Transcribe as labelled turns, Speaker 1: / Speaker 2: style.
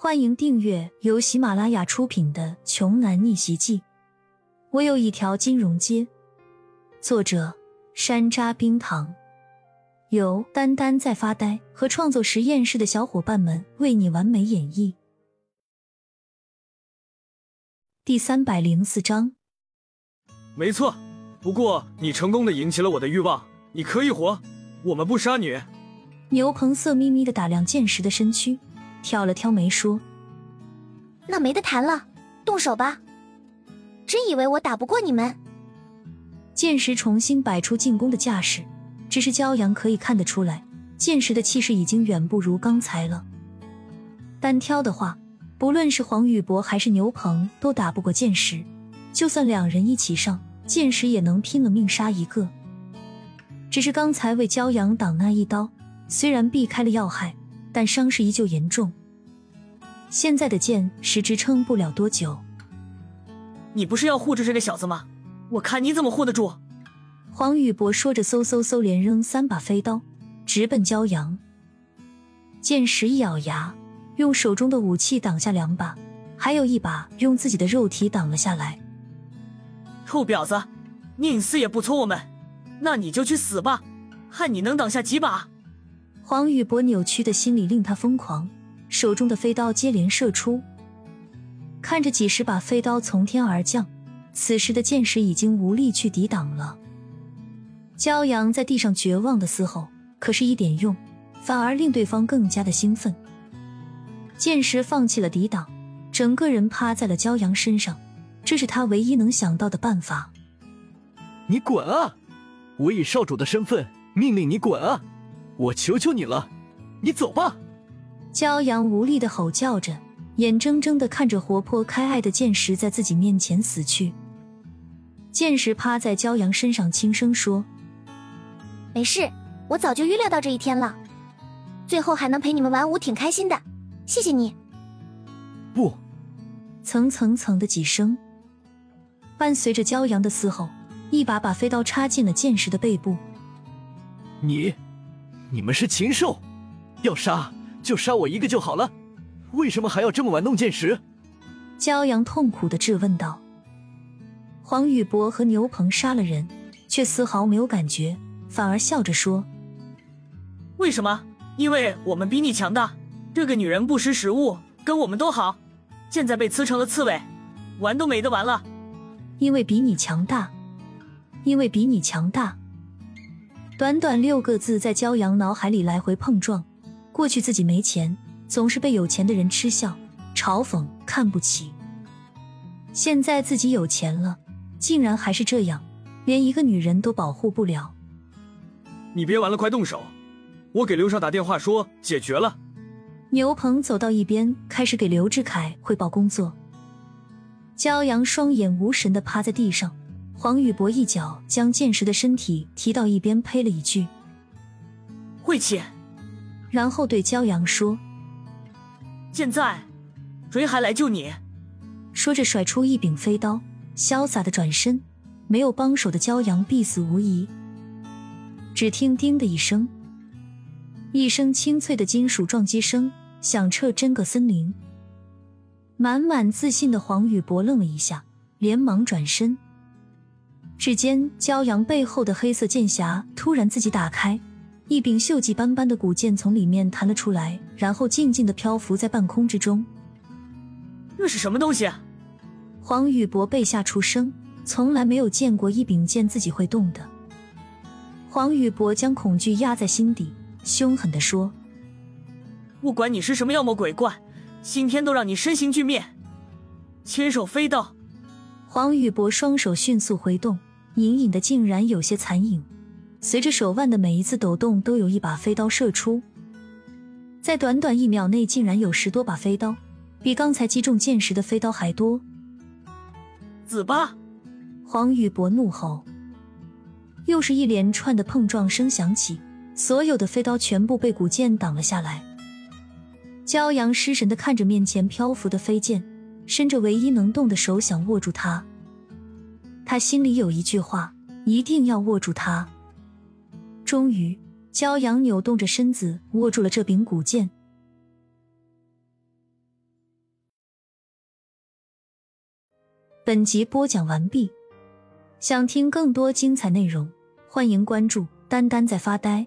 Speaker 1: 欢迎订阅由喜马拉雅出品的《穷男逆袭记》。我有一条金融街。作者：山楂冰糖，由丹丹在发呆和创作实验室的小伙伴们为你完美演绎。第三百零四章。
Speaker 2: 没错，不过你成功的引起了我的欲望，你可以活，我们不杀你。
Speaker 1: 牛鹏色眯眯的打量剑石的身躯。挑了挑眉说：“
Speaker 3: 那没得谈了，动手吧！真以为我打不过你们？”
Speaker 1: 剑石重新摆出进攻的架势，只是骄阳可以看得出来，剑石的气势已经远不如刚才了。单挑的话，不论是黄宇博还是牛鹏都打不过剑石，就算两人一起上，剑石也能拼了命杀一个。只是刚才为骄阳挡那一刀，虽然避开了要害。但伤势依旧严重，现在的剑石支撑不了多久。
Speaker 4: 你不是要护着这个小子吗？我看你怎么护得住！
Speaker 1: 黄宇博说着，嗖嗖嗖连扔三把飞刀，直奔骄阳。剑石一咬牙，用手中的武器挡下两把，还有一把用自己的肉体挡了下来。
Speaker 4: 臭婊子，宁死也不从我们，那你就去死吧，看你能挡下几把！
Speaker 1: 黄宇博扭曲的心理令他疯狂，手中的飞刀接连射出，看着几十把飞刀从天而降，此时的剑石已经无力去抵挡了。骄阳在地上绝望的嘶吼，可是一点用，反而令对方更加的兴奋。剑石放弃了抵挡，整个人趴在了骄阳身上，这是他唯一能想到的办法。
Speaker 5: 你滚啊！我以少主的身份命令你滚啊！我求求你了，你走吧！
Speaker 1: 骄阳无力的吼叫着，眼睁睁的看着活泼开爱的剑石在自己面前死去。剑石趴在骄阳身上，轻声说：“
Speaker 3: 没事，我早就预料到这一天了。最后还能陪你们玩舞，挺开心的。谢谢你。”
Speaker 5: 不，
Speaker 1: 层层层的几声，伴随着骄阳的嘶吼，一把把飞刀插进了剑石的背部。
Speaker 5: 你。你们是禽兽，要杀就杀我一个就好了，为什么还要这么玩弄剑石？
Speaker 1: 骄阳痛苦的质问道。黄宇博和牛鹏杀了人，却丝毫没有感觉，反而笑着说：“
Speaker 4: 为什么？因为我们比你强大。这个女人不识时务，跟我们都好，现在被刺成了刺猬，玩都没得玩了。
Speaker 1: 因为比你强大，因为比你强大。”短短六个字在骄阳脑海里来回碰撞。过去自己没钱，总是被有钱的人嗤笑、嘲讽、看不起。现在自己有钱了，竟然还是这样，连一个女人都保护不了。
Speaker 2: 你别玩了，快动手！我给刘少打电话说解决了。
Speaker 1: 牛鹏走到一边，开始给刘志凯汇报工作。骄阳双眼无神的趴在地上。黄宇博一脚将剑石的身体踢到一边，呸了一句：“
Speaker 4: 晦气。”
Speaker 1: 然后对骄阳说：“
Speaker 4: 现在，谁还来救你？”
Speaker 1: 说着甩出一柄飞刀，潇洒的转身。没有帮手的骄阳必死无疑。只听“叮”的一声，一声清脆的金属撞击声响彻整个森林。满满自信的黄宇博愣了一下，连忙转身。指尖，骄阳背后的黑色剑匣突然自己打开，一柄锈迹斑斑的古剑从里面弹了出来，然后静静的漂浮在半空之中。
Speaker 4: 那是什么东西？
Speaker 1: 黄宇博被吓出声，从来没有见过一柄剑自己会动的。黄宇博将恐惧压在心底，凶狠的说：“
Speaker 4: 不管你是什么妖魔鬼怪，今天都让你身形俱灭！”千手飞刀。
Speaker 1: 黄宇博双手迅速挥动。隐隐的，竟然有些残影。随着手腕的每一次抖动，都有一把飞刀射出。在短短一秒内，竟然有十多把飞刀，比刚才击中剑时的飞刀还多。
Speaker 4: 子吧！
Speaker 1: 黄宇博怒吼。又是一连串的碰撞声响起，所有的飞刀全部被古剑挡了下来。骄阳失神的看着面前漂浮的飞剑，伸着唯一能动的手想握住它。他心里有一句话一定要握住它。终于，骄阳扭动着身子握住了这柄古剑。本集播讲完毕，想听更多精彩内容，欢迎关注丹丹在发呆。